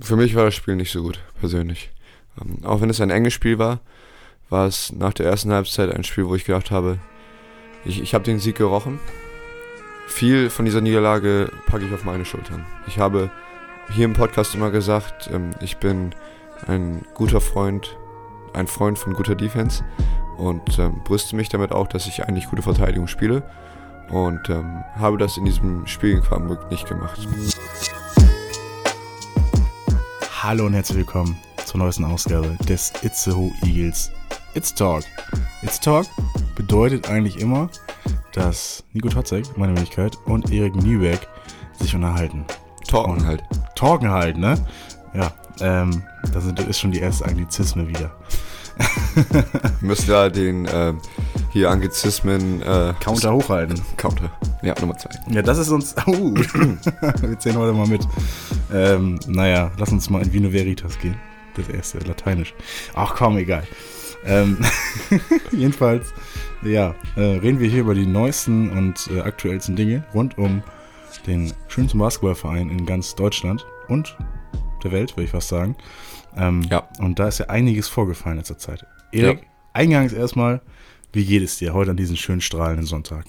Für mich war das Spiel nicht so gut, persönlich. Ähm, auch wenn es ein enges Spiel war, war es nach der ersten Halbzeit ein Spiel, wo ich gedacht habe, ich, ich habe den Sieg gerochen. Viel von dieser Niederlage packe ich auf meine Schultern. Ich habe hier im Podcast immer gesagt, ähm, ich bin ein guter Freund, ein Freund von guter Defense und ähm, brüste mich damit auch, dass ich eigentlich gute Verteidigung spiele und ähm, habe das in diesem Spiel nicht gemacht. Hallo und herzlich willkommen zur neuesten Ausgabe des Itzehoe Eagles It's Talk. It's Talk bedeutet eigentlich immer, dass Nico Totzek, meine Wenigkeit, und Erik Niebeck sich unterhalten. Talken Und- halt. Talken halt, ne? Ja, ähm, das ist- schon die erste Anglizisme wieder. Müsst ja den äh, hier Anglizismen äh, Counter hochhalten. Counter. Ja, Nummer zwei. Ja, das ist uns. Uh, wir zählen heute mal mit. Ähm, naja, lass uns mal in Vino Veritas gehen. Das erste, Lateinisch. Ach komm, egal. Ähm, jedenfalls, ja, äh, reden wir hier über die neuesten und äh, aktuellsten Dinge rund um den schönsten Basketballverein in ganz Deutschland und der Welt, würde ich fast sagen. Ähm, Ja. Und da ist ja einiges vorgefallen in letzter Zeit. Erik, eingangs erstmal, wie geht es dir heute an diesem schönen strahlenden Sonntag?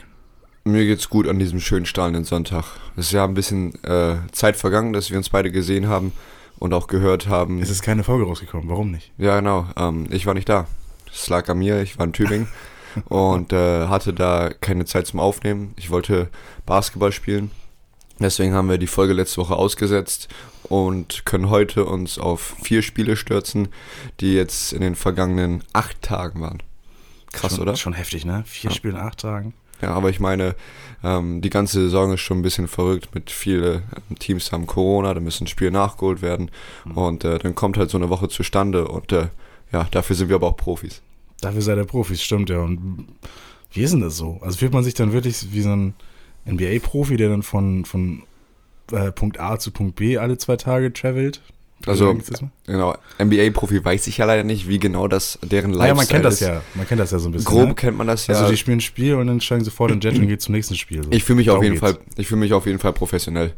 Mir geht's gut an diesem schönen strahlenden Sonntag. Es ist ja ein bisschen äh, Zeit vergangen, dass wir uns beide gesehen haben und auch gehört haben. Es ist keine Folge rausgekommen, warum nicht? Ja, genau. Ähm, ich war nicht da. Es lag an mir. Ich war in Tübingen und äh, hatte da keine Zeit zum Aufnehmen. Ich wollte Basketball spielen. Deswegen haben wir die Folge letzte Woche ausgesetzt und können heute uns auf vier Spiele stürzen, die jetzt in den vergangenen acht Tagen waren. Krass, schon, oder? Schon heftig, ne? Vier Ja. Spiele in acht Tagen. Ja, aber ich meine, ähm, die ganze Saison ist schon ein bisschen verrückt. Mit viele ähm, Teams haben Corona, da müssen Spiele nachgeholt werden. Und äh, dann kommt halt so eine Woche zustande. Und äh, ja, dafür sind wir aber auch Profis. Dafür seid ihr Profis, stimmt ja. Und wie ist denn das so? Also fühlt man sich dann wirklich wie so ein NBA-Profi, der dann von, von äh, Punkt A zu Punkt B alle zwei Tage travelt? Also, Ist genau, NBA-Profi weiß ich ja leider nicht, wie genau das deren Lifestyle ja, man kennt das ist. ja. Man kennt das ja so ein bisschen. Grob ne? kennt man das ja. Also die spielen ein Spiel und dann steigen sofort in den Jet und gehen zum nächsten Spiel. So. Ich fühle mich auf Darum jeden geht's. Fall, ich fühle mich auf jeden Fall professionell.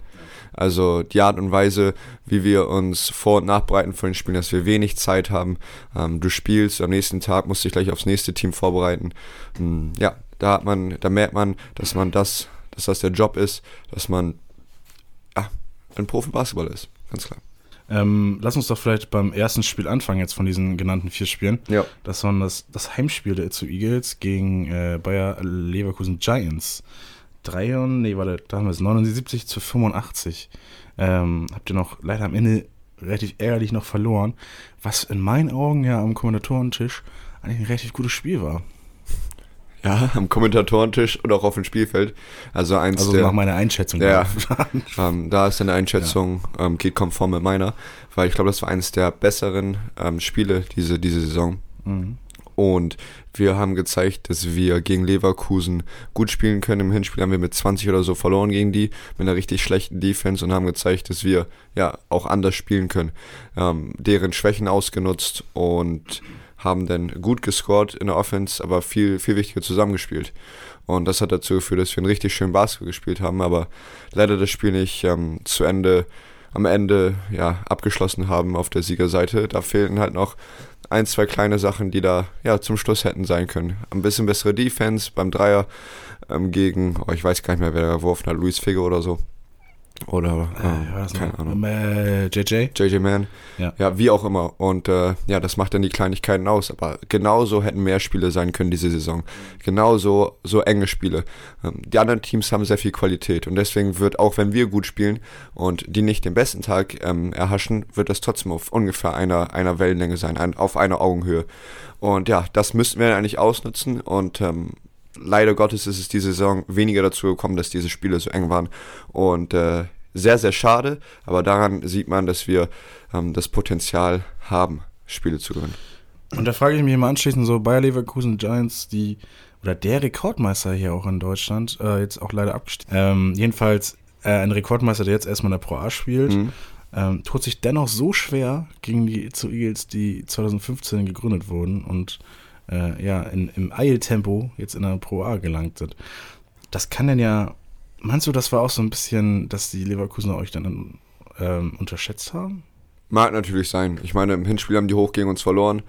Also die Art und Weise, wie wir uns vor- und nachbereiten für den Spielen, dass wir wenig Zeit haben. Ähm, du spielst, am nächsten Tag musst du dich gleich aufs nächste Team vorbereiten. Hm, ja, da hat man, da merkt man, dass man das, dass das der Job ist, dass man ein Profi-Basketballer ist. Ganz klar. Ähm, lass uns doch vielleicht beim ersten Spiel anfangen, jetzt von diesen genannten vier Spielen. Ja. Das war das, das Heimspiel der zu Eagles gegen äh, Bayer Leverkusen Giants. Drei und, nee, warte, da haben wir es, 79 zu 85. Ähm, habt ihr noch leider am Ende relativ ärgerlich noch verloren, was in meinen Augen ja am Kommentatorentisch eigentlich ein relativ gutes Spiel war. Ja, am Kommentatorentisch und auch auf dem Spielfeld. Also eins Also der, nach meiner Einschätzung. Ja. Ähm, da ist deine Einschätzung, ähm, geht konform mit meiner, weil ich glaube, das war eines der besseren ähm, Spiele diese, diese Saison. Mhm. Und wir haben gezeigt, dass wir gegen Leverkusen gut spielen können. Im Hinspiel haben wir mit 20 oder so verloren gegen die, mit einer richtig schlechten Defense und haben gezeigt, dass wir ja auch anders spielen können. Ähm, deren Schwächen ausgenutzt und haben dann gut gescored in der Offense, aber viel, viel wichtiger zusammengespielt. Und das hat dazu geführt, dass wir einen richtig schönen Basketball gespielt haben, aber leider das Spiel nicht ähm, zu Ende, am Ende ja, abgeschlossen haben auf der Siegerseite. Da fehlten halt noch ein, zwei kleine Sachen, die da ja zum Schluss hätten sein können. Ein bisschen bessere Defense beim Dreier ähm, gegen, oh, ich weiß gar nicht mehr, wer da geworfen hat, Luis Figge oder so. Oder, Äh, ähm, keine? Ahnung. Äh, JJ? JJ Mann. Ja. ja, wie auch immer. Und äh, ja, das macht dann die Kleinigkeiten aus. Aber genauso hätten mehr Spiele sein können diese Saison. Genauso so enge Spiele. Ähm, die anderen Teams haben sehr viel Qualität. Und deswegen wird, auch wenn wir gut spielen und die nicht den besten Tag ähm, erhaschen, wird das trotzdem auf ungefähr einer, einer Wellenlänge sein, ein, auf einer Augenhöhe. Und ja, das müssten wir eigentlich ausnutzen. Und ähm, leider Gottes ist es diese Saison weniger dazu gekommen, dass diese Spiele so eng waren. Und äh, sehr, sehr schade, aber daran sieht man, dass wir ähm, das Potenzial haben, Spiele zu gewinnen. Und da frage ich mich immer anschließend so, Bayer Leverkusen Giants, die, oder der Rekordmeister hier auch in Deutschland, äh, jetzt auch leider abgestiegen. Ähm, jedenfalls äh, ein Rekordmeister, der jetzt erstmal in der Pro A spielt, Mhm. ähm, tut sich dennoch so schwer gegen die zu Eagles, die 2015 gegründet wurden und äh, ja, in, im Eiltempo jetzt in der Pro A gelangt sind. Das kann denn ja, meinst du, das war auch so ein bisschen, dass die Leverkusener euch dann ähm, unterschätzt haben? Mag natürlich sein. Ich meine, im Hinspiel haben die hoch gegen uns verloren.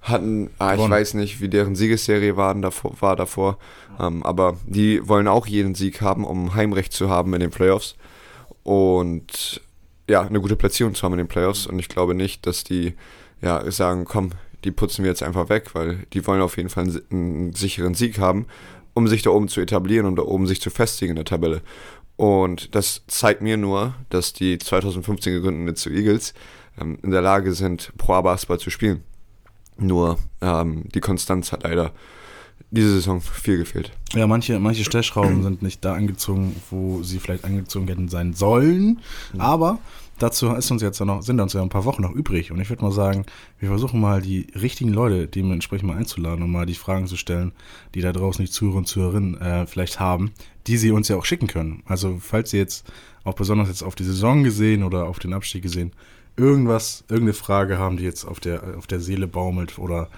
Hatten, ah, ich weiß nicht, wie deren Siegesserie war davor. War davor. Ähm, aber die wollen auch jeden Sieg haben, um Heimrecht zu haben in den Playoffs. Und ja, eine gute Platzierung zu haben in den Playoffs. Und ich glaube nicht, dass die ja, sagen, komm, die putzen wir jetzt einfach weg, weil die wollen auf jeden Fall einen, einen sicheren Sieg haben, um sich da oben zu etablieren und da oben sich zu festigen in der Tabelle. Und das zeigt mir nur, dass die 2015 gegründeten Itzu Eagles ähm, in der Lage sind, Pro Basketball zu spielen. Nur ähm, die Konstanz hat leider diese Saison viel gefehlt. Ja, manche, manche Stellschrauben sind nicht da angezogen, wo sie vielleicht angezogen hätten sein sollen. Aber dazu ist uns jetzt ja noch, sind uns ja ein paar Wochen noch übrig. Und ich würde mal sagen, wir versuchen mal die richtigen Leute dementsprechend mal einzuladen und mal die Fragen zu stellen, die da draußen die Zuhörer und Zuhörerinnen äh, vielleicht haben, die sie uns ja auch schicken können. Also falls sie jetzt auch besonders jetzt auf die Saison gesehen oder auf den Abstieg gesehen, irgendwas, irgendeine Frage haben, die jetzt auf der, auf der Seele baumelt oder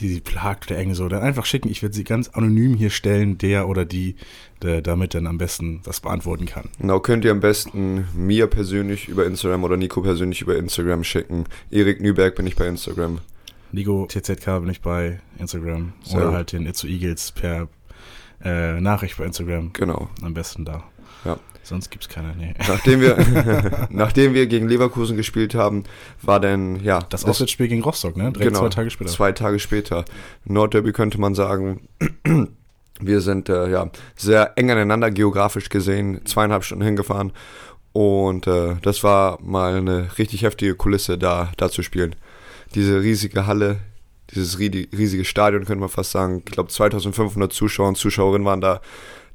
die sie plagt oder irgendwie so, dann einfach schicken. Ich werde sie ganz anonym hier stellen, der oder die, der damit dann am besten das beantworten kann. Genau, könnt ihr am besten mir persönlich über Instagram oder Nico persönlich über Instagram schicken. Erik Nüberg bin ich bei Instagram. Nico TZK bin ich bei Instagram Sehr oder halt den Itzu Eagles per äh, Nachricht bei Instagram. Genau. Am besten da. Ja. Sonst gibt's keine. Nee. Nachdem wir, nachdem wir gegen Leverkusen gespielt haben, war dann, ja, Das Auswärtsspiel gegen Rostock, ne? Direkt genau, zwei Tage später. Zwei Tage später. Nordderby könnte man sagen. Wir sind äh, ja sehr eng aneinander geografisch gesehen, zweieinhalb Stunden hingefahren. Und äh, das war mal eine richtig heftige Kulisse, da, da zu spielen. Diese riesige Halle, dieses ri- riesige Stadion, könnte man fast sagen. Ich glaube, 2500 Zuschauer und Zuschauerinnen waren da.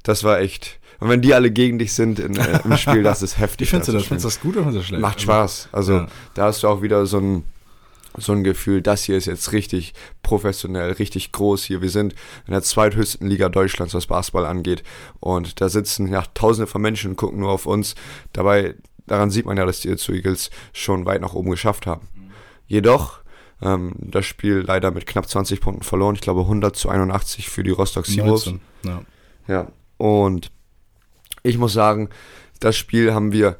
Das war echt. Und wenn die alle gegen dich sind in, äh, im Spiel, das ist heftig. Wie findest du da das? Findest du das gut oder findest du das schlecht? Macht Spaß. Also Ja. da hast du auch wieder so ein, so ein Gefühl, das hier ist jetzt richtig professionell, richtig groß hier. Wir sind in der zweithöchsten Liga Deutschlands, was Basketball angeht. Und da sitzen ja tausende von Menschen und gucken nur auf uns. Dabei, daran sieht man ja, dass die Itzu Eagles schon weit nach oben geschafft haben. Jedoch, ähm, das Spiel leider mit knapp 20 Punkten verloren. Ich glaube 100 zu 81 für die Rostock. 19. Ja. Ja, und ich muss sagen, das Spiel haben wir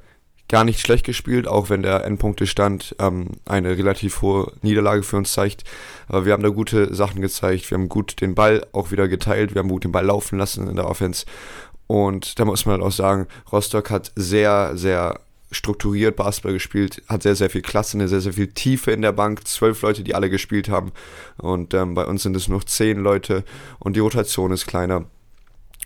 gar nicht schlecht gespielt, auch wenn der Endpunktestand ähm, eine relativ hohe Niederlage für uns zeigt. Aber wir haben da gute Sachen gezeigt. Wir haben gut den Ball auch wieder geteilt. Wir haben gut den Ball laufen lassen in der Offense. Und da muss man halt auch sagen, Rostock hat sehr, sehr strukturiert Basketball gespielt, hat sehr, sehr viel Klasse, eine sehr, sehr viel Tiefe in der Bank, zwölf Leute, die alle gespielt haben. Und ähm, bei uns sind es nur zehn Leute und die Rotation ist kleiner.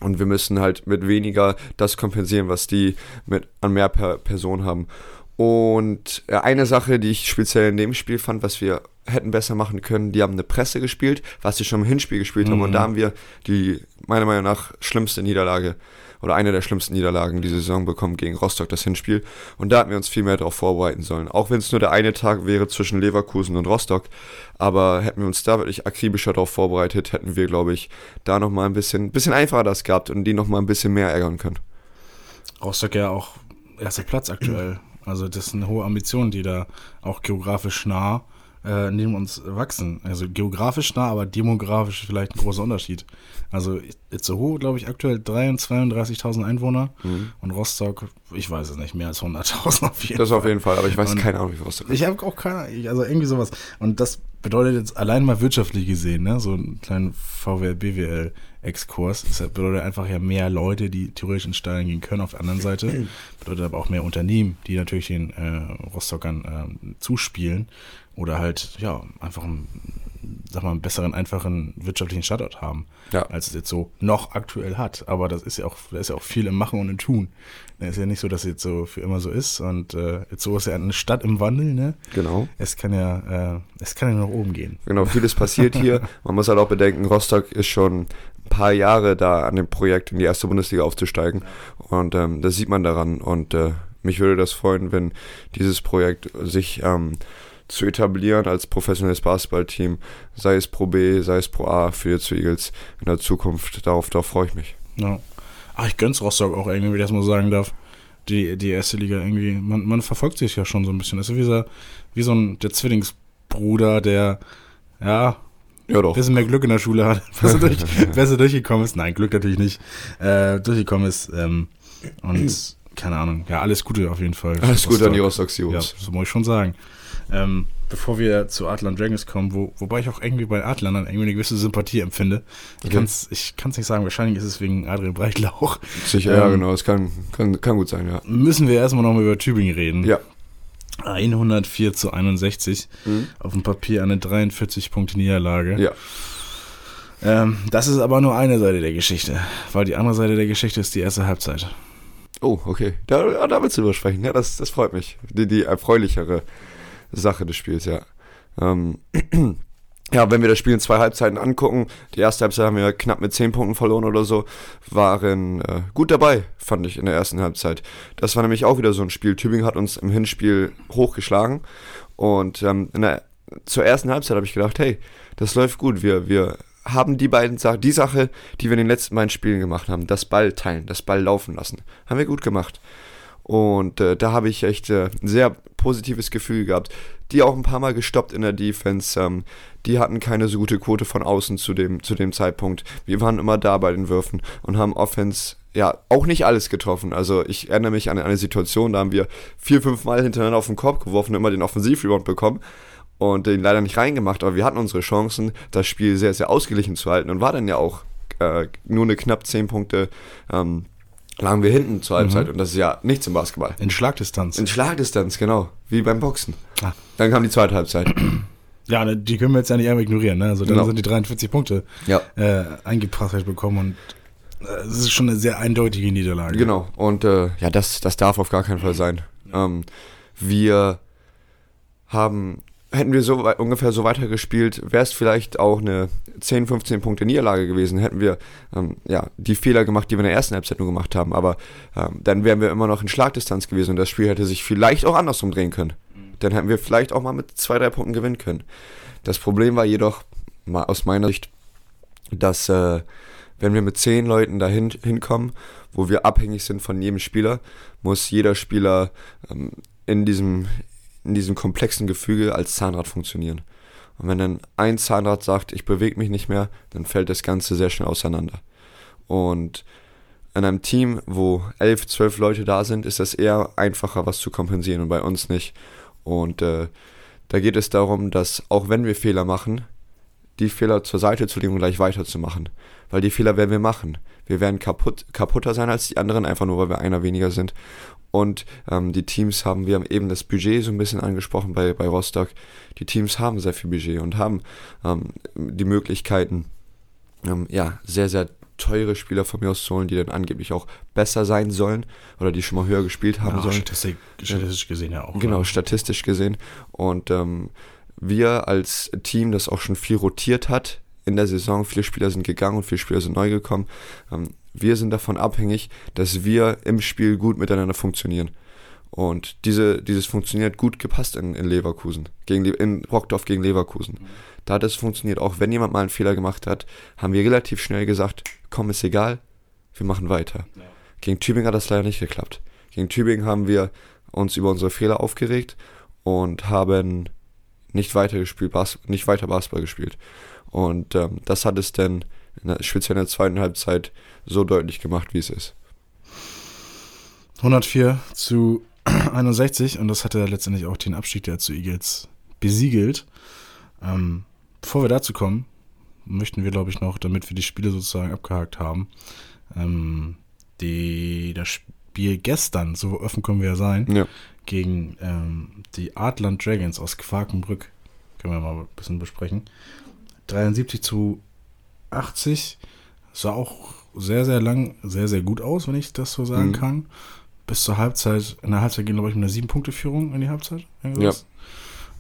Und wir müssen halt mit weniger das kompensieren, was die mit an mehr per Person haben. Und äh, eine Sache, die ich speziell in dem Spiel fand, was wir hätten besser machen können, die haben eine Presse gespielt, was sie schon im Hinspiel gespielt haben. Und da haben wir die, meiner Meinung nach, schlimmste Niederlage oder eine der schlimmsten Niederlagen diese Saison bekommen gegen Rostock, das Hinspiel. Und da hätten wir uns viel mehr darauf vorbereiten sollen. Auch wenn es nur der eine Tag wäre zwischen Leverkusen und Rostock. Aber hätten wir uns da wirklich akribischer darauf vorbereitet, hätten wir, glaube ich, da nochmal ein bisschen, bisschen einfacher das gehabt und die nochmal ein bisschen mehr ärgern können. Rostock ja auch erster Platz aktuell. Also das sind hohe Ambitionen, die da auch geografisch nah äh, neben uns wachsen. Also geografisch nah, aber demografisch vielleicht ein großer Unterschied. Also Itzehoe, glaube ich, aktuell 33.000, 32.000 Einwohner und Rostock, ich weiß es nicht, mehr als 100.000 auf jeden Das Fall. auf jeden Fall, aber ich weiß Und- keine Ahnung, wie Rostock ist. Ich habe auch keine, ich- also irgendwie sowas. Und das bedeutet jetzt allein mal wirtschaftlich gesehen, ne, so einen kleinen VWL-BWL-Exkurs. Das bedeutet einfach ja mehr Leute, die theoretisch ins Stadion gehen können. Auf der anderen Seite bedeutet aber auch mehr Unternehmen, die natürlich den äh, Rostockern ähm, zuspielen oder halt, ja, einfach einen, sag mal, einen besseren, einfachen wirtschaftlichen Standort haben, Ja. als es jetzt so noch aktuell hat. Aber das ist ja auch, da ist ja auch viel im Machen und im Tun. Es ist ja nicht so, dass es jetzt so für immer so ist. Und äh, jetzt so ist ja eine Stadt im Wandel, ne? Genau. Es kann ja, äh, es kann ja nach oben gehen. Genau, vieles passiert hier. Man muss halt auch bedenken, Rostock ist schon paar Jahre da an dem Projekt, in die erste Bundesliga aufzusteigen. Und ähm, das sieht man daran. Und äh, mich würde das freuen, wenn dieses Projekt sich ähm, zu etablieren als professionelles Basketballteam, sei es Pro B, sei es Pro A für die Eagles in der Zukunft. Darauf, darauf freue ich mich. Ja. Ach, ich gönn's Rostock auch irgendwie, wenn ich das mal sagen darf. Die, die erste Liga irgendwie. Man, man verfolgt sich ja schon so ein bisschen. Das ist wie so, wie so ein der Zwillingsbruder, der ja Ja, doch. bisschen mehr Glück in der Schule hat, besser, durch, besser durchgekommen ist. Nein, Glück natürlich nicht. Äh, durchgekommen ist. Ähm, und keine Ahnung. Ja, alles Gute auf jeden Fall. Alles Gute an die Rostock. Ja, so muss ich schon sagen. Ähm, bevor wir zu Adler Dragons kommen, wo, wobei ich auch irgendwie bei Adler dann irgendwie eine gewisse Sympathie empfinde. Ich Okay. kann es ich kann's nicht sagen, wahrscheinlich ist es wegen Adrian Breitlauch. Sicher, ja, Ähm, genau. Das kann, kann, kann gut sein, ja. Müssen wir erstmal nochmal über Tübingen reden. Ja. 104 zu 61. Mhm. Auf dem Papier eine 43 Punkte Niederlage. Ja. Ähm, das ist aber nur eine Seite der Geschichte, weil die andere Seite der Geschichte ist die erste Halbzeit. Oh, okay. Da, da willst du drüber sprechen. Ja, das, das freut mich. Die, die erfreulichere Sache des Spiels, ja. Ähm, ja, wenn wir das Spiel in zwei Halbzeiten angucken, die erste Halbzeit haben wir knapp mit 10 Punkten verloren oder so, waren äh, gut dabei, fand ich, in der ersten Halbzeit. Das war nämlich auch wieder so ein Spiel. Tübingen hat uns im Hinspiel hochgeschlagen und ähm, der, zur ersten Halbzeit habe ich gedacht, hey, das läuft gut. Wir, wir haben die beiden Sachen, die Sache, die wir in den letzten beiden Spielen gemacht haben, das Ball teilen, das Ball laufen lassen, haben wir gut gemacht. Und äh, da habe ich echt äh, ein sehr positives Gefühl gehabt. Die auch ein paar Mal gestoppt in der Defense. Ähm, die hatten keine so gute Quote von außen zu dem, zu dem Zeitpunkt. Wir waren immer da bei den Würfen und haben Offense, ja, auch nicht alles getroffen. Also ich erinnere mich an eine Situation, da haben wir vier, fünf Mal hintereinander auf den Korb geworfen und immer den Offensivrebound bekommen und den leider nicht reingemacht, aber wir hatten unsere Chancen, das Spiel sehr, sehr ausgeglichen zu halten und war dann ja auch äh, nur eine knapp 10 Punkte ähm, lagen wir hinten zur Halbzeit und das ist ja nichts im Basketball. In Schlagdistanz. In Schlagdistanz, genau, wie beim Boxen. Ah. Dann kam die zweite Halbzeit. Ja, die können wir jetzt ja nicht einfach ignorieren. Ne? Also dann Genau. sind die 43 Punkte ja. äh, eingeprasselt bekommen und äh, es ist schon eine sehr eindeutige Niederlage. Genau, und äh, ja, das, das darf auf gar keinen Fall sein. Ähm, wir haben, hätten wir so wei- ungefähr so weitergespielt, wäre es vielleicht auch eine 10, 15 Punkte Niederlage gewesen. Hätten wir ähm, ja, die Fehler gemacht, die wir in der ersten Halbzeit nur gemacht haben. Aber ähm, dann wären wir immer noch in Schlagdistanz gewesen und das Spiel hätte sich vielleicht auch andersrum drehen können. Dann hätten wir vielleicht auch mal mit zwei, drei Punkten gewinnen können. Das Problem war jedoch, mal aus meiner Sicht, dass äh, wenn wir mit zehn Leuten dahin hinkommen, wo wir abhängig sind von jedem Spieler, muss jeder Spieler ähm, in, diesem, in diesem komplexen Gefüge als Zahnrad funktionieren. Und wenn dann ein Zahnrad sagt, ich bewege mich nicht mehr, dann fällt das Ganze sehr schnell auseinander. Und in einem Team, wo elf, zwölf Leute da sind, ist das eher einfacher, was zu kompensieren und bei uns nicht. Und äh, da geht es darum, dass auch wenn wir Fehler machen, die Fehler zur Seite zu legen und gleich weiterzumachen. Weil die Fehler werden wir machen. Wir werden kaputt, kaputter sein als die anderen, einfach nur weil wir einer weniger sind. Und ähm, die Teams haben, wir haben eben das Budget so ein bisschen angesprochen bei, bei Rostock. Die Teams haben sehr viel Budget und haben ähm, die Möglichkeiten, ähm, ja, sehr, sehr teure Spieler von mir aus zu holen, die dann angeblich auch besser sein sollen oder die schon mal höher gespielt haben Ja, sollen. Statistik, statistisch gesehen ja auch. Genau, ne? statistisch gesehen. Und ähm, wir als Team, das auch schon viel rotiert hat in der Saison, viele Spieler sind gegangen und viele Spieler sind neu gekommen, ähm, wir sind davon abhängig, dass wir im Spiel gut miteinander funktionieren. Und diese, dieses funktioniert gut gepasst in, in Leverkusen, gegen, in Brockdorf gegen Leverkusen. Da hat es funktioniert. Auch wenn jemand mal einen Fehler gemacht hat, haben wir relativ schnell gesagt, komm, ist egal, wir machen weiter. Gegen Tübingen hat das leider nicht geklappt. Gegen Tübingen haben wir uns über unsere Fehler aufgeregt und haben nicht weiter gespielt, Bas nicht weiter Basketball gespielt. Und ähm, das hat es dann in speziell in der zweiten Halbzeit so deutlich gemacht, wie es ist. 104 zu 61 und das hatte letztendlich auch den Abstieg der zu Eagles besiegelt. Ähm, bevor wir dazu kommen, möchten wir, glaube ich, noch, damit wir die Spiele sozusagen abgehakt haben, ähm, die, das Spiel gestern, so offen können wir ja sein, Ja. Gegen ähm, die Adland Dragons aus Quakenbrück, können wir mal ein bisschen besprechen. 73 zu 80, sah auch sehr, sehr lang, sehr, sehr gut aus, wenn ich das so sagen Mhm. kann. Bis zur Halbzeit, in der Halbzeit gehen, glaube ich, mit einer 7-Punkte-Führung in die Halbzeit. irgendwas.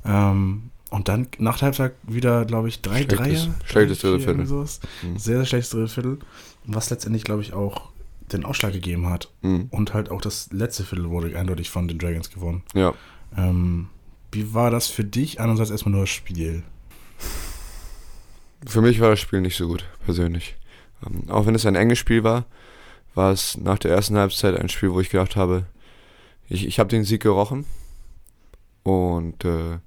Ähm, und dann nach der Halbzeit wieder, glaube ich, drei Schlechtes- Dreier. schlechtes drei, dritte Viertel. sowas. Mhm. Sehr, sehr schlechtes dritte Viertel. Was letztendlich, glaube ich, auch den Ausschlag gegeben hat. Mhm. Und halt auch das letzte Viertel wurde eindeutig von den Dragons gewonnen. Ja. Ähm, wie war das für dich? Einerseits erstmal nur das Spiel. Für mich war das Spiel nicht so gut, persönlich. Ähm, auch wenn es ein enges Spiel war, war es nach der ersten Halbzeit ein Spiel, wo ich gedacht habe, ich, ich habe den Sieg gerochen und äh,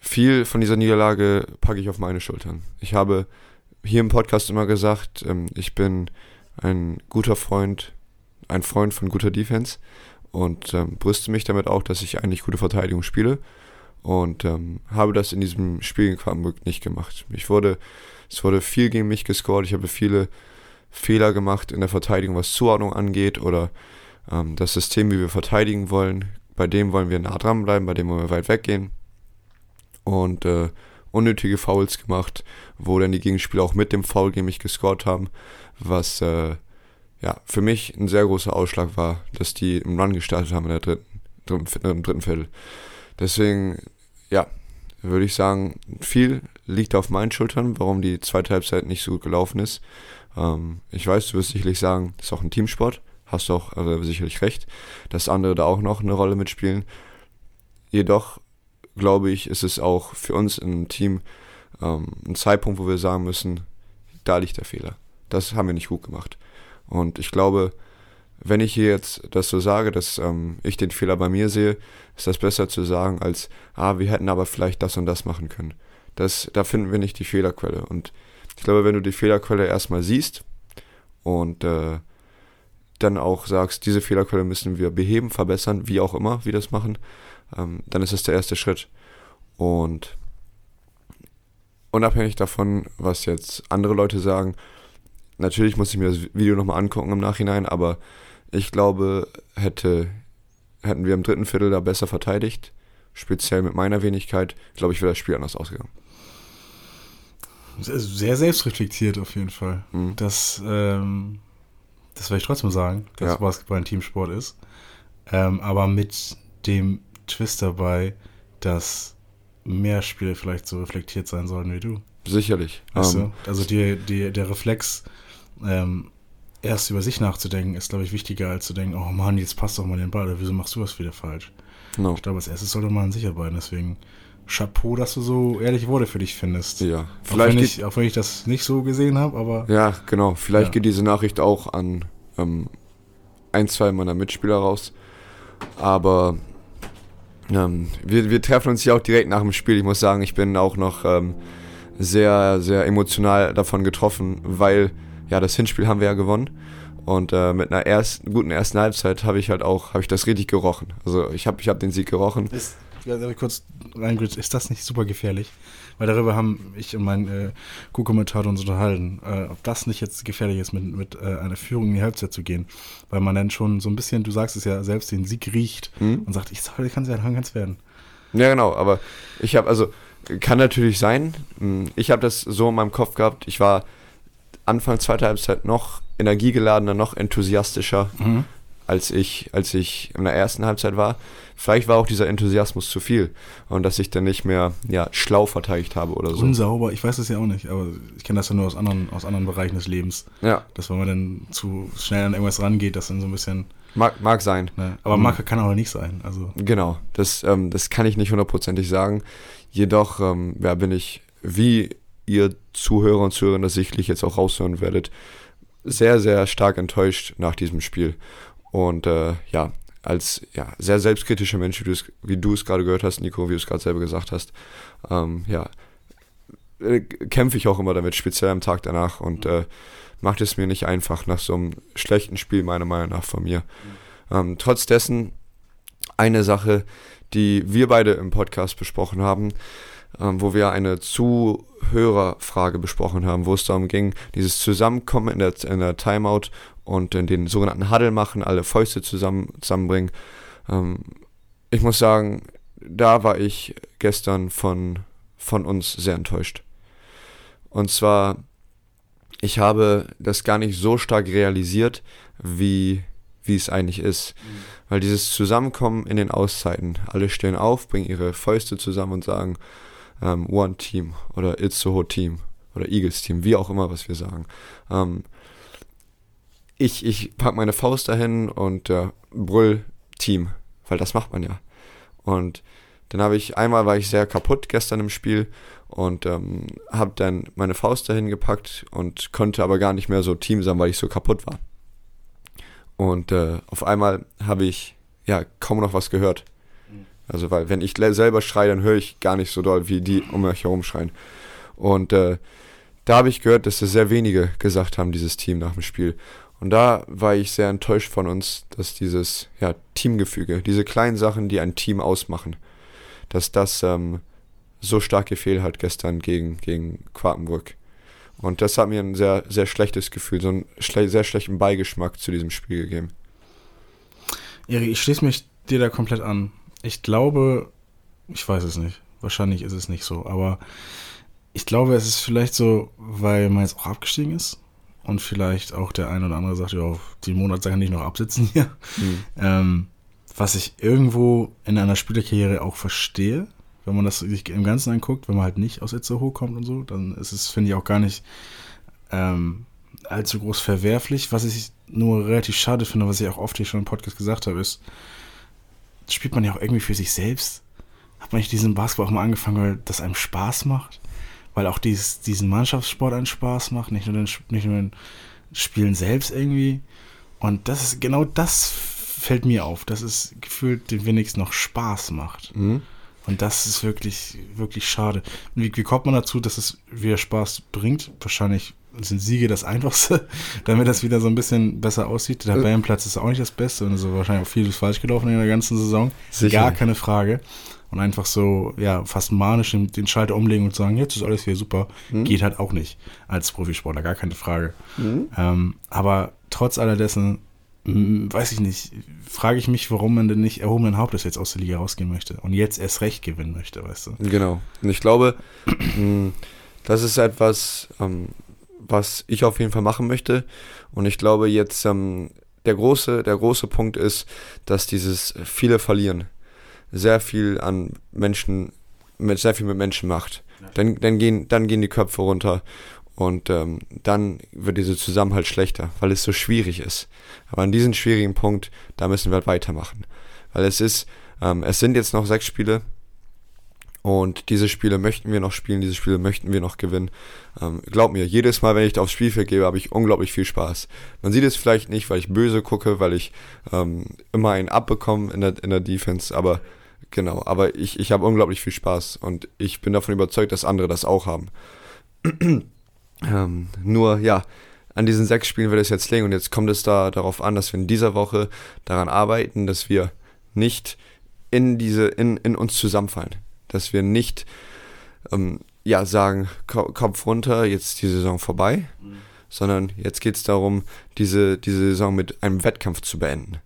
viel von dieser Niederlage packe ich auf meine Schultern. Ich habe hier im Podcast immer gesagt, ähm, ich bin ein guter Freund ein Freund von guter Defense und ähm, brüste mich damit auch, dass ich eigentlich gute Verteidigung spiele und ähm, habe das in diesem Spiel gegen Quakenbrück nicht gemacht. Ich wurde, es wurde viel gegen mich gescored, ich habe viele Fehler gemacht in der Verteidigung, was Zuordnung angeht oder ähm, das System, wie wir verteidigen wollen. Bei dem wollen wir nah dran bleiben, bei dem wollen wir weit weggehen. Und äh, unnötige Fouls gemacht, wo dann die Gegenspieler auch mit dem Foul gegen mich gescored haben, was äh, ja, für mich ein sehr großer Ausschlag war, dass die im Run gestartet haben in der dritten, dritten, im dritten Viertel. Deswegen, ja, würde ich sagen, viel liegt auf meinen Schultern, warum die zweite Halbzeit nicht so gut gelaufen ist. Ähm, ich weiß, du wirst sicherlich sagen, das ist auch ein Teamsport, hast du auch also sicherlich recht, dass andere da auch noch eine Rolle mitspielen. Jedoch glaube ich, ist es auch für uns im Team ähm, ein Zeitpunkt, wo wir sagen müssen, da liegt der Fehler. Das haben wir nicht gut gemacht. Und ich glaube, wenn ich hier jetzt das so sage, dass ähm, ich den Fehler bei mir sehe, ist das besser zu sagen als, ah, wir hätten aber vielleicht das und das machen können. Das, da finden wir nicht die Fehlerquelle. Und ich glaube, wenn du die Fehlerquelle erstmal siehst und äh, dann auch sagst, diese Fehlerquelle müssen wir beheben, verbessern, wie auch immer wir das machen, ähm, dann ist das der erste Schritt. Und unabhängig davon, was jetzt andere Leute sagen, natürlich muss ich mir das Video nochmal angucken im Nachhinein, aber ich glaube, hätte, hätten wir im dritten Viertel da besser verteidigt, speziell mit meiner Wenigkeit, glaube ich, wäre das Spiel anders ausgegangen. Sehr selbstreflektiert auf jeden Fall. Mhm. Das, ähm, das werde ich trotzdem sagen, dass ja. Basketball ein Teamsport ist. Ähm, aber mit dem Twist dabei, dass mehr Spiele vielleicht so reflektiert sein sollen wie du. Sicherlich. Weißt du? Ähm, also die, die, der Reflex, ähm, erst über sich nachzudenken, ist, glaube ich, wichtiger, als zu denken, oh Mann, jetzt passt doch mal den Ball, oder wieso machst du was wieder falsch? No. Ich glaube, als erstes sollte man sicher bleiben, deswegen Chapeau, dass du so ehrliche Worte für dich findest. Ja, vielleicht. Auch wenn, ich, auch wenn ich das nicht so gesehen habe, aber. Ja, genau. Vielleicht ja. geht diese Nachricht auch an ähm, ein, zwei meiner Mitspieler raus. Aber ähm, wir, wir treffen uns ja auch direkt nach dem Spiel. Ich muss sagen, ich bin auch noch ähm, sehr, sehr emotional davon getroffen, weil ja, das Hinspiel haben wir ja gewonnen. Und äh, mit einer ersten, guten ersten Halbzeit habe ich halt auch, habe ich das richtig gerochen. Also ich habe ich hab den Sieg gerochen. Ist, ja, kurz reingritsch, ist das nicht super gefährlich? Weil darüber haben ich und mein äh, Co-Kommentator uns unterhalten, äh, ob das nicht jetzt gefährlich ist, mit, mit äh, einer Führung in die Halbzeit zu gehen. Weil man dann schon so ein bisschen, du sagst es ja selbst, den Sieg riecht mhm. und sagt, ich soll, kann es werden, kann es werden. Ja, genau, aber ich habe, also, kann natürlich sein. Hm, ich habe das so in meinem Kopf gehabt. Ich war Anfang zweiter Halbzeit noch energiegeladener, noch enthusiastischer, mhm. als ich, als ich in der ersten Halbzeit war. Vielleicht war auch dieser Enthusiasmus zu viel und dass ich dann nicht mehr ja, schlau verteidigt habe oder so. Unsauber, ich weiß das ja auch nicht, aber ich kenne das ja nur aus anderen, aus anderen Bereichen des Lebens. Ja. Dass wenn man dann zu schnell an irgendwas rangeht, das dann so ein bisschen. Mag, mag sein. Ne? Aber mhm. mag kann auch nicht sein. Also. Genau, das, ähm, das kann ich nicht hundertprozentig sagen. Jedoch ähm, ja, bin ich, wie ihr Zuhörer und Zuhörer das sicherlich jetzt auch raushören werdet, sehr, sehr stark enttäuscht nach diesem Spiel. Und äh, ja, als ja, sehr selbstkritischer Mensch, wie, wie du es gerade gehört hast, Nico, wie du es gerade selber gesagt hast, ähm, ja, äh, kämpfe ich auch immer damit, speziell am Tag danach und äh, macht es mir nicht einfach nach so einem schlechten Spiel, meiner Meinung nach, von mir. Ähm, trotz dessen eine Sache, die wir beide im Podcast besprochen haben, ähm, wo wir eine Zuhörerfrage besprochen haben, wo es darum ging, dieses Zusammenkommen in der, in der Timeout und in den sogenannten Huddle machen, alle Fäuste zusammen, zusammenbringen. Ähm, ich muss sagen, da war ich gestern von, von uns sehr enttäuscht. Und zwar, ich habe das gar nicht so stark realisiert, wie, wie es eigentlich ist. Mhm. Weil dieses Zusammenkommen in den Auszeiten, alle stehen auf, bringen ihre Fäuste zusammen und sagen, ähm, One Team oder It's Soho Team oder Eagles Team, wie auch immer, was wir sagen. Ähm, ich ich packe meine Faust dahin und äh, brüll Team, weil das macht man ja. Und dann habe ich, einmal war ich sehr kaputt gestern im Spiel und ähm, habe dann meine Faust dahin gepackt und konnte aber gar nicht mehr so Team sein, weil ich so kaputt war. Und äh, auf einmal habe ich ja kaum noch was gehört. Also, weil wenn ich selber schreie, dann höre ich gar nicht so doll, wie die um mich herum schreien. Und äh, da habe ich gehört, dass das sehr wenige gesagt haben, dieses Team nach dem Spiel. Und da war ich sehr enttäuscht von uns, dass dieses ja, Teamgefüge, diese kleinen Sachen, die ein Team ausmachen, dass das ähm, so stark gefehlt hat gestern gegen, gegen Quakenburg. Und das hat mir ein sehr, sehr schlechtes Gefühl, so einen schle sehr schlechten Beigeschmack zu diesem Spiel gegeben. Erik, ich schließe mich dir da komplett an. Ich glaube, ich weiß es nicht. Wahrscheinlich ist es nicht so, aber ich glaube, es ist vielleicht so, weil man jetzt auch abgestiegen ist und vielleicht auch der eine oder andere sagt, ja, die Monate kann ich noch absitzen hier. Mhm. Ähm, was ich irgendwo in einer Spielerkarriere auch verstehe, wenn man das sich im Ganzen anguckt, wenn man halt nicht aus Itzehoe kommt und so, dann ist es, finde ich, auch gar nicht ähm, allzu groß verwerflich. Was ich nur relativ schade finde, was ich auch oft hier schon im Podcast gesagt habe, ist, spielt man ja auch irgendwie für sich selbst. Hat man nicht diesen Basketball auch mal angefangen, weil das einem Spaß macht? Weil auch dieses, diesen Mannschaftssport einen Spaß macht, nicht nur den, nicht nur den Spielen selbst irgendwie. Und das ist genau das fällt mir auf, dass es gefühlt den wenigsten noch Spaß macht. Mhm. Und das ist wirklich, wirklich schade. Wie, wie kommt man dazu, dass es wieder Spaß bringt? Wahrscheinlich sind Siege das Einfachste, damit das wieder so ein bisschen besser aussieht. Der Tabellenplatz ist auch nicht das Beste und es ist wahrscheinlich auch vieles falsch gelaufen in der ganzen Saison. Sicher. Gar keine Frage. Und einfach so, ja, fast manisch den, Schalter umlegen und sagen, jetzt ist alles wieder super, mhm. geht halt auch nicht als Profisportler, gar keine Frage. Mhm. Ähm, aber trotz alledessen weiß ich nicht, frage ich mich, warum man denn nicht erhobenen Hauptes jetzt aus der Liga rausgehen möchte und jetzt erst recht gewinnen möchte, weißt du? Genau. Und ich glaube, das ist etwas, ähm, was ich auf jeden Fall machen möchte. Und ich glaube jetzt, ähm, der große, der große Punkt ist, dass dieses viele verlieren sehr viel an Menschen, mit sehr viel mit Menschen macht. Dann, dann, gehen, dann gehen die Köpfe runter und ähm, dann wird dieser Zusammenhalt schlechter, weil es so schwierig ist. Aber an diesem schwierigen Punkt, da müssen wir halt weitermachen. Weil es ist, ähm, es sind jetzt noch sechs Spiele und diese Spiele möchten wir noch spielen, diese Spiele möchten wir noch gewinnen. Ähm, glaub mir, jedes Mal, wenn ich da aufs Spielfeld gehe, habe ich unglaublich viel Spaß. Man sieht es vielleicht nicht, weil ich böse gucke, weil ich ähm, immer einen abbekomme in der, in der Defense, aber genau, aber ich, ich habe unglaublich viel Spaß und ich bin davon überzeugt, dass andere das auch haben. Ähm, nur, ja, an diesen sechs Spielen wird es jetzt legen und jetzt kommt es da darauf an, dass wir in dieser Woche daran arbeiten, dass wir nicht in diese, in, in uns zusammenfallen. Dass wir nicht, ähm, ja, sagen, Kopf runter, jetzt die Saison vorbei, mhm. sondern jetzt geht es darum, diese, diese Saison mit einem Wettkampf zu beenden.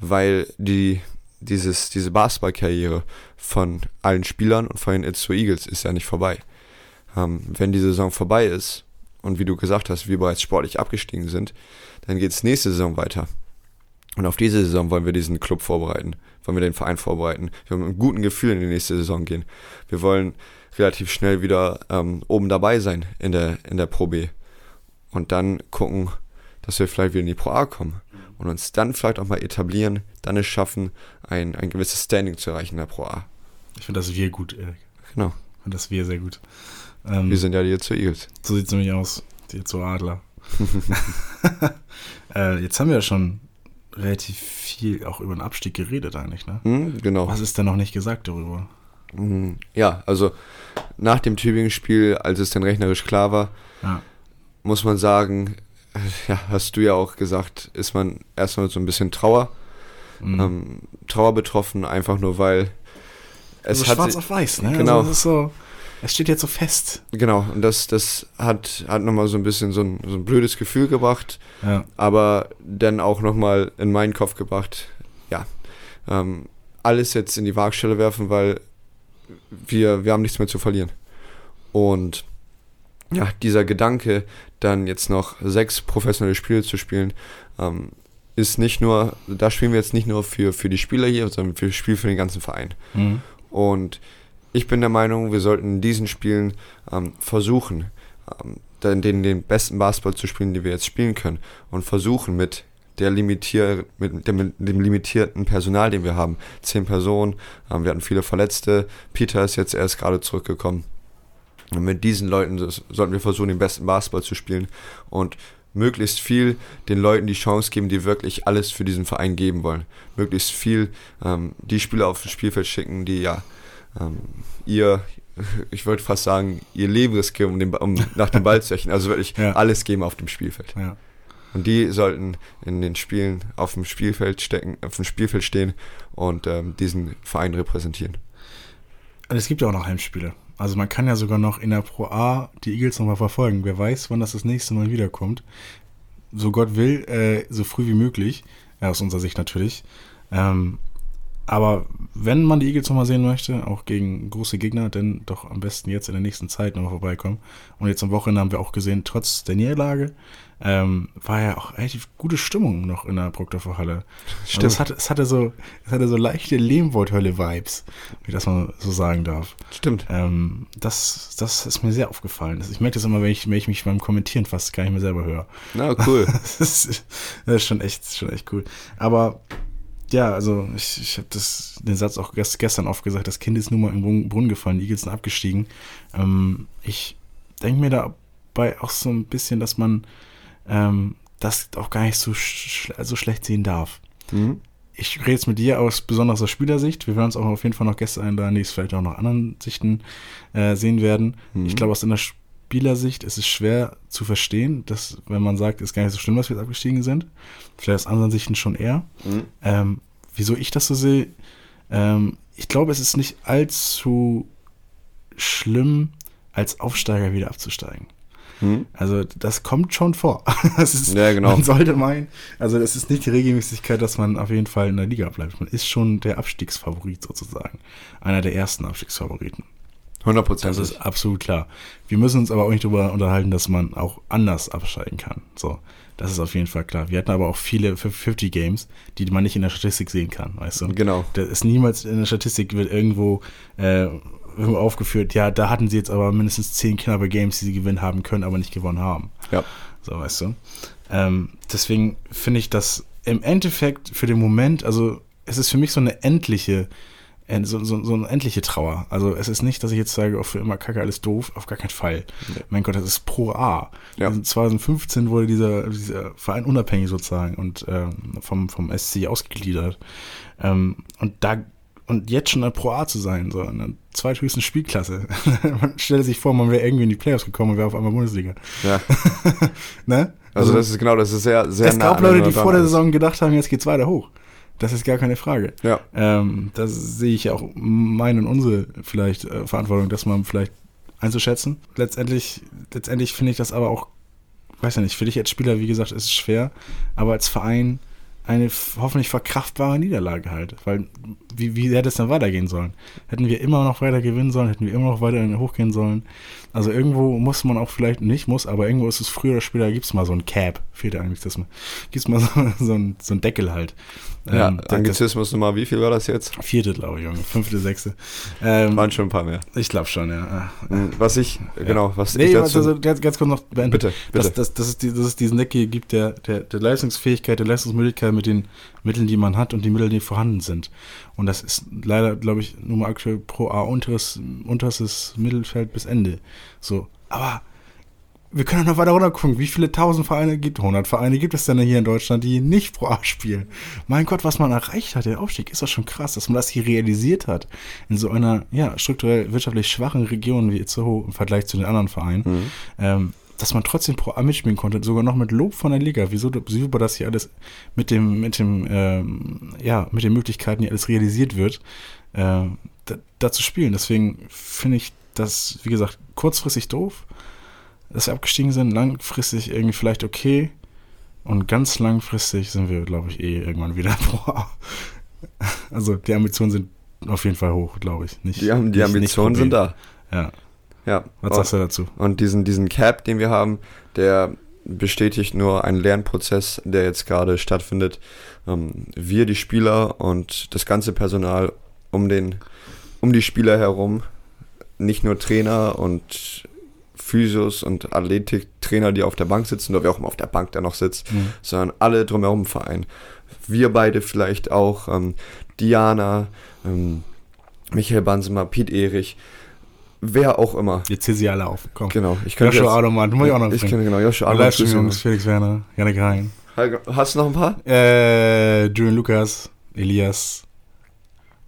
Weil die, dieses, diese Basketballkarriere von allen Spielern und von den It's Eagles ist ja nicht vorbei. Ähm, wenn die Saison vorbei ist, und wie du gesagt hast, wir bereits sportlich abgestiegen sind, dann geht es nächste Saison weiter. Und auf diese Saison wollen wir diesen Club vorbereiten, wollen wir den Verein vorbereiten. Wir wollen mit einem guten Gefühl in die nächste Saison gehen. Wir wollen relativ schnell wieder ähm, oben dabei sein in der, in der Pro B. Und dann gucken, dass wir vielleicht wieder in die Pro A kommen. Und uns dann vielleicht auch mal etablieren, dann es schaffen, ein, ein gewisses Standing zu erreichen in der Pro A. Ich finde das wir gut, Erik. Genau. Ich finde das wir sehr gut. Ähm, wir sind ja die zu Eagles. So sieht es nämlich aus. Die zu Adler. äh, jetzt haben wir ja schon relativ viel auch über den Abstieg geredet eigentlich, ne? Mhm, genau. Was ist denn noch nicht gesagt darüber? Mhm, ja, also nach dem Tübingen-Spiel, als es dann rechnerisch klar war, ja. muss man sagen, ja, hast du ja auch gesagt, ist man erstmal so ein bisschen Trauer. Mhm. Ähm, Trauer betroffen, einfach nur weil es also hat schwarz auf weiß, ne? Genau. Also so, es steht jetzt so fest. Genau, und das, das hat, hat nochmal so ein bisschen so ein, so ein blödes Gefühl gebracht, ja. aber dann auch nochmal in meinen Kopf gebracht, ja, ähm, alles jetzt in die Waagstelle werfen, weil wir, wir haben nichts mehr zu verlieren. Und ja, dieser Gedanke, dann jetzt noch sechs professionelle Spiele zu spielen, ähm, ist nicht nur, da spielen wir jetzt nicht nur für, für die Spieler hier, sondern wir spielen für den ganzen Verein. Mhm. Und ich bin der Meinung, wir sollten in diesen Spielen ähm, versuchen, ähm, den, den besten Basketball zu spielen, den wir jetzt spielen können. Und versuchen mit der limitier mit dem, mit dem limitierten Personal, den wir haben, zehn Personen, ähm, wir hatten viele Verletzte, Peter ist jetzt erst gerade zurückgekommen. Und mit diesen Leuten sollten wir versuchen, den besten Basketball zu spielen und möglichst viel den Leuten die Chance geben, die wirklich alles für diesen Verein geben wollen. Möglichst viel ähm, die Spieler auf das Spielfeld schicken, die ja ähm, ihr, ich wollte fast sagen, ihr Leben riskieren, um, den, um nach dem Ball zu rechnen. Also wirklich ja. alles geben auf dem Spielfeld. Ja. Und die sollten in den Spielen auf dem Spielfeld stecken, auf dem Spielfeld stehen und ähm, diesen Verein repräsentieren. Und es gibt ja auch noch Heimspiele. Also man kann ja sogar noch in der Pro A die Eagles nochmal verfolgen. Wer weiß, wann das das nächste Mal wiederkommt. So Gott will, äh, so früh wie möglich. Ja, aus unserer Sicht natürlich. Ähm, aber wenn man die Eagles nochmal sehen möchte, auch gegen große Gegner, dann doch am besten jetzt in der nächsten Zeit nochmal vorbeikommen. Und jetzt am Wochenende haben wir auch gesehen, trotz der Niederlage, ähm, war ja auch relativ gute Stimmung noch in der Brockdorfer Halle. Stimmt. Also es, hatte, es, hatte so, es hatte so leichte Lehmwoldhölle-Vibes, wie das man so sagen darf. Stimmt. Ähm, das, das ist mir sehr aufgefallen. Ich merke das immer, wenn ich, wenn ich mich beim Kommentieren fast gar nicht mehr selber höre. Na, cool. das, ist, das ist schon echt, schon echt cool. Aber ja, also ich, ich habe den Satz auch gestern oft gesagt, das Kind ist nun mal im Brunnen gefallen, die Eagles sind abgestiegen. Ähm, ich denke mir dabei auch so ein bisschen, dass man ähm, das auch gar nicht so, sch so schlecht sehen darf. Mhm. Ich rede jetzt mit dir aus besonders aus Spielersicht. Wir werden uns auch auf jeden Fall noch Gäste einladen, die es vielleicht auch noch anderen Sichten äh, sehen werden. Mhm. Ich glaube, aus einer Spielersicht ist es schwer zu verstehen, dass, wenn man sagt, es ist gar nicht so schlimm, dass wir jetzt abgestiegen sind. Vielleicht aus anderen Sichten schon eher. Mhm. Ähm, wieso ich das so sehe, ähm, ich glaube, es ist nicht allzu schlimm, als Aufsteiger wieder abzusteigen. Hm. Also das kommt schon vor. Das ist, ja, genau. Man sollte meinen, also es ist nicht die Regelmäßigkeit, dass man auf jeden Fall in der Liga bleibt. Man ist schon der Abstiegsfavorit sozusagen. Einer der ersten Abstiegsfavoriten. 100 Prozent. Das ist absolut klar. Wir müssen uns aber auch nicht darüber unterhalten, dass man auch anders absteigen kann. So, das ist auf jeden Fall klar. Wir hatten aber auch viele 50 Games, die man nicht in der Statistik sehen kann, weißt du? Genau. Das ist niemals in der Statistik wird irgendwo äh, irgendwo aufgeführt, ja, da hatten sie jetzt aber mindestens zehn knappe Games, die sie gewinnen haben können, aber nicht gewonnen haben. Ja. So, weißt du. Ähm, deswegen finde ich das im Endeffekt für den Moment, also es ist für mich so eine endliche, so, so, so eine endliche Trauer. Also es ist nicht, dass ich jetzt sage, auch für immer Kacke, alles doof, auf gar keinen Fall. Ja. Mein Gott, das ist pro A. Ja. 2015 wurde dieser, dieser Verein unabhängig sozusagen und ähm, vom, vom SC ausgegliedert. Ähm, und da und jetzt schon ein Pro A zu sein, so in der zweithöchsten Spielklasse. man stellt sich vor, man wäre irgendwie in die Playoffs gekommen und wäre auf einmal Bundesliga. Ja. ne? Also, also, das ist genau, das ist sehr, sehr Es gab Leute, die vor der Saison gedacht haben, jetzt geht's weiter hoch. Das ist gar keine Frage. Ja. Ähm, das sehe ich ja auch meine und unsere vielleicht äh, Verantwortung, dass man vielleicht einzuschätzen. Letztendlich, letztendlich finde ich das aber auch, weiß ja nicht, für dich als Spieler, wie gesagt, ist es schwer, aber als Verein eine hoffentlich verkraftbare Niederlage halt. Weil, wie, wie hätte es dann weitergehen sollen? Hätten wir immer noch weiter gewinnen sollen, hätten wir immer noch weiter hochgehen sollen. Also irgendwo muss man auch vielleicht, nicht muss, aber irgendwo ist es früher oder später, gibt es mal so ein Cap, fehlt eigentlich das mal. Gibt es mal so, so, ein, so ein Deckel halt. Ja, ähm, Anglizismus Nummer, wie viel war das jetzt? Vierte, glaube ich, Junge. Fünfte, sechste. Ähm, Waren schon ein paar mehr. Ich glaube schon, ja. Hm, was ich, ja. genau, was nee, ich dazu... Also, ganz, ganz kurz noch beenden. Bitte, bitte. Dass, dass, dass, es, die, dass es diesen Deckel gibt, der, der, der Leistungsfähigkeit, der Leistungsmöglichkeit mit den Mitteln, die man hat und die Mittel, die vorhanden sind. Und das ist leider, glaube ich, nur mal aktuell pro A unteres, unterstes Mittelfeld bis Ende. So, aber wir können noch weiter runter gucken. Wie viele tausend Vereine gibt, 100 Vereine gibt es denn hier in Deutschland, die nicht Pro A spielen? Mein Gott, was man erreicht hat, der Aufstieg, ist doch schon krass, dass man das hier realisiert hat. In so einer, ja, strukturell wirtschaftlich schwachen Region wie Itzehoe im Vergleich zu den anderen Vereinen. Mhm. Ähm, dass man trotzdem Pro A mitspielen konnte, sogar noch mit Lob von der Liga. Wieso super das hier alles mit dem, mit dem, ähm, ja, mit den Möglichkeiten hier alles realisiert wird, äh, da, zu spielen. Deswegen finde ich das, wie gesagt, kurzfristig doof dass wir abgestiegen sind, langfristig irgendwie vielleicht okay. Und ganz langfristig sind wir, glaube ich, eh irgendwann wieder Boah. Also die Ambitionen sind auf jeden Fall hoch, glaube ich. Nicht, die, die nicht, Ambitionen nicht sind da. Ja. Ja. Was sagst du dazu? Und diesen, diesen Cap, den wir haben, der bestätigt nur einen Lernprozess, der jetzt gerade stattfindet. Ähm, wir, die Spieler und das ganze Personal um den, um die Spieler herum, nicht nur Trainer und Physios und Athletiktrainer, die auf der Bank sitzen, oder wer auch immer auf der Bank da noch sitzt, mhm. sondern alle drumherum Verein. Wir beide vielleicht auch, ähm, Diana, ähm, Michael Bansemer, Piet Erich, wer auch immer. Jetzt hier sie alle auf. Komm. Genau. Ich könnte Joshua Adoman, du musst auch noch Ich kenne genau, Joshua. Jungs, Felix Werner, Janik Hein. Hast du noch ein paar? Äh, Julian Lukas, Elias.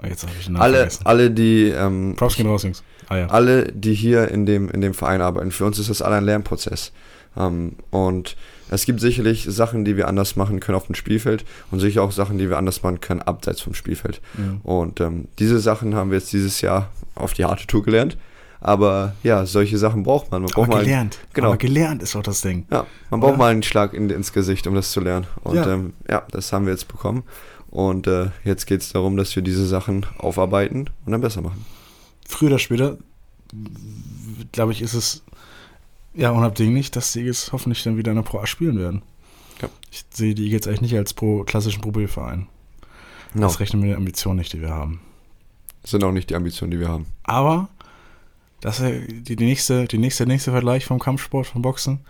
Oh, jetzt habe ich einen Namen alle, vergessen. alle, die. Ähm, Props gehen raus, Jungs. Ah, ja. Alle, die hier in dem, in dem Verein arbeiten, für uns ist das alle ein Lernprozess. Ähm, und es gibt sicherlich Sachen, die wir anders machen können auf dem Spielfeld und sicher auch Sachen, die wir anders machen können abseits vom Spielfeld. Ja. Und ähm, diese Sachen haben wir jetzt dieses Jahr auf die harte Tour gelernt. Aber ja, solche Sachen braucht man. Man braucht Aber mal gelernt. genau. Aber gelernt ist auch das Ding. ja, man braucht Oder? mal einen Schlag in, ins Gesicht, um das zu lernen. Und Ja. ähm, ja das haben wir jetzt bekommen. Und äh, jetzt geht es darum, dass wir diese Sachen aufarbeiten und dann besser machen. Früher oder später, glaube ich, ist es ja unabdinglich, dass die Eagles hoffentlich dann wieder in der Pro A spielen werden. Ja. Ich sehe die Eagles eigentlich nicht als pro, klassischen Pro B-Verein. No. Das rechnen mit den Ambitionen nicht, die wir haben. Das sind auch nicht die Ambitionen, die wir haben. Aber das ist die, die nächste, die nächste, der nächste Vergleich vom Kampfsport, vom Boxen.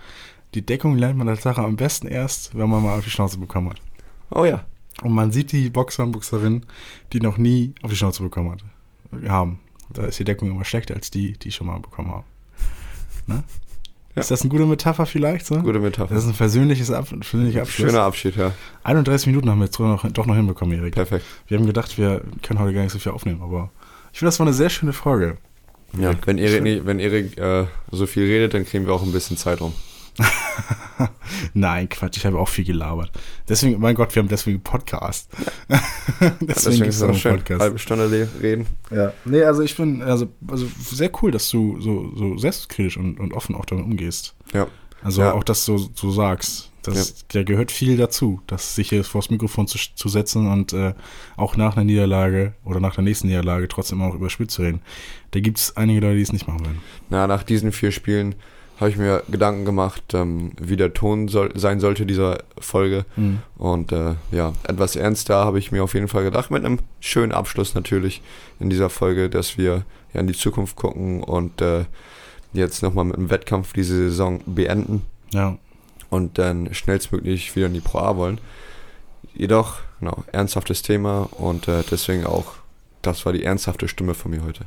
Die Deckung lernt man als Sache am besten erst, wenn man mal auf die Schnauze bekommen hat. Oh ja. Und man sieht die Boxer und Boxerinnen, die noch nie auf die Schnauze bekommen hat, haben. Da ist die Deckung immer schlechter als die, die schon mal bekommen haben. Ne? Ja. Ist das eine gute Metapher vielleicht? So? Gute Metapher. Das ist ein versöhnliches Ab versöhnlicher Abschluss. Schöner Abschied, ja. 31 Minuten haben wir jetzt doch noch, doch noch hinbekommen, Erik. Perfekt. Wir haben gedacht, wir können heute gar nicht so viel aufnehmen, aber ich finde, das war eine sehr schöne Folge. Ja, wenn Erik, nicht, wenn Erik äh, so viel redet, dann kriegen wir auch ein bisschen Zeit rum. Nein, Quatsch, ich habe auch viel gelabert. Deswegen, mein Gott, wir haben deswegen Podcast. deswegen Deswegen ist es auch schön. Podcast. Halbe Stunde reden. Ja, nee, also ich bin also, also sehr cool, dass du so, so selbstkritisch und, und offen auch damit umgehst. Ja. Also Ja. auch, dass du so sagst. Das, Da gehört viel dazu, das sich hier vors Mikrofon zu, zu setzen und äh, auch nach einer Niederlage oder nach der nächsten Niederlage trotzdem auch über Spiel zu reden. Da gibt es einige Leute, die es nicht machen würden. Na, nach diesen vier Spielen habe ich mir Gedanken gemacht, ähm, wie der Ton soll, sein sollte dieser Folge. Mhm. Und äh, ja, etwas ernster habe ich mir auf jeden Fall gedacht, mit einem schönen Abschluss natürlich in dieser Folge, dass wir ja in die Zukunft gucken und äh, jetzt nochmal mit dem Wettkampf diese Saison beenden Ja, und dann schnellstmöglich wieder in die Pro A wollen. Jedoch, genau, ernsthaftes Thema und äh, deswegen auch, das war die ernsthafte Stimme von mir heute.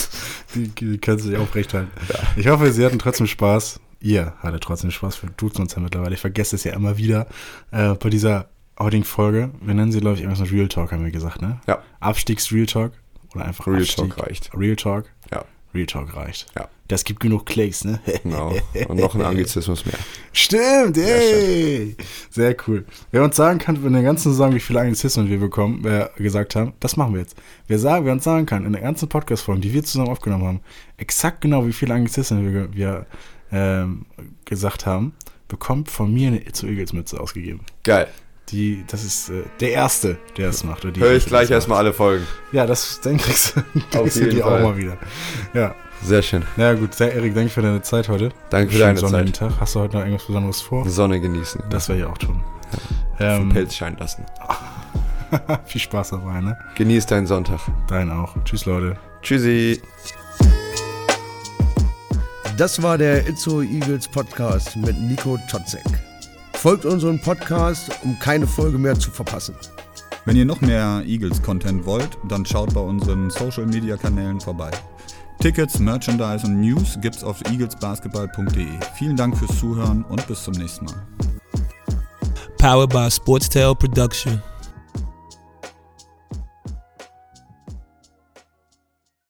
die, die kannst du dir aufrecht halten. Ich hoffe, Sie hatten trotzdem Spaß. Ihr hattet trotzdem Spaß. Wir tun uns ja mittlerweile. Ich vergesse es ja immer wieder äh, bei dieser heutigen Folge. Wir nennen sie, glaube ich, irgendwas mit Real Talk, haben wir gesagt, ne? Ja. Abstiegs-Real Talk. Oder einfach Real Abstieg. Talk reicht. Real Talk. Ja. Real Talk reicht. Ja. Das gibt genug Klicks, ne? Genau. Und noch ein Anglizismus mehr. Stimmt, ey! Sehr cool. Wer uns sagen kann, in der ganzen Saison, wie viele Anglizismen wir bekommen, wer gesagt haben, das machen wir jetzt. Wer, sagen, wer uns sagen kann, in der ganzen Podcast-Folge, die wir zusammen aufgenommen haben, exakt genau, wie viele Anglizismen wir, wir ähm, gesagt haben, bekommt von mir eine Itzo Eagles Mütze ausgegeben. Geil. Die, das ist äh, der Erste, der es macht. Oder die Höre ich gleich erstmal alle Folgen. Ja, das, dann kriegst, du- kriegst du jeden die auch Fall. mal wieder. Ja, Sehr schön. na ja, gut. Sehr, Erik, danke für deine Zeit heute. Danke für deine sonnigen Zeit. Tag. Hast du heute noch irgendwas Besonderes vor? Sonne genießen. Das werde ich auch tun. Den Ähm, Pelz scheinen lassen. viel Spaß dabei, ne? Genieß deinen Sonntag. Dein auch. Tschüss, Leute. Tschüssi. Das war der Itzo Eagles Podcast mit Nico Totzek. Folgt unserem Podcast, um keine Folge mehr zu verpassen. Wenn ihr noch mehr Eagles-Content wollt, dann schaut bei unseren Social-Media-Kanälen vorbei. Tickets, Merchandise und News gibt's auf eaglesbasketball.de. Vielen Dank fürs Zuhören und bis zum nächsten Mal. Powered by Sportstail Production.